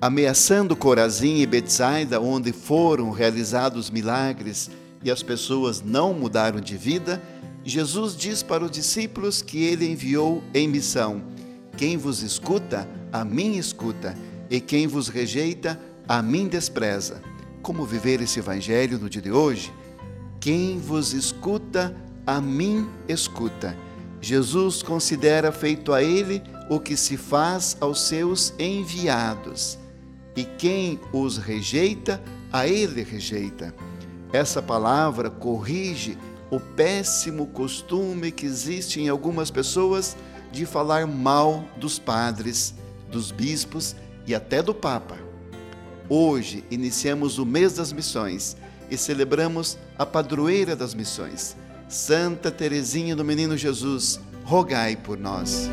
ameaçando Corazim e Betsaida, onde foram realizados milagres e as pessoas não mudaram de vida, Jesus diz para os discípulos que ele enviou em missão: Quem vos escuta, a mim escuta, e quem vos rejeita, a mim despreza. Como viver esse evangelho no dia de hoje? Quem vos escuta, a mim escuta. Jesus considera feito a ele o que se faz aos seus enviados. E quem os rejeita, a ele rejeita. Essa palavra corrige o péssimo costume que existe em algumas pessoas de falar mal dos padres, dos bispos e até do Papa. Hoje iniciamos o mês das missões e celebramos a padroeira das missões, Santa Teresinha do Menino Jesus. Rogai por nós.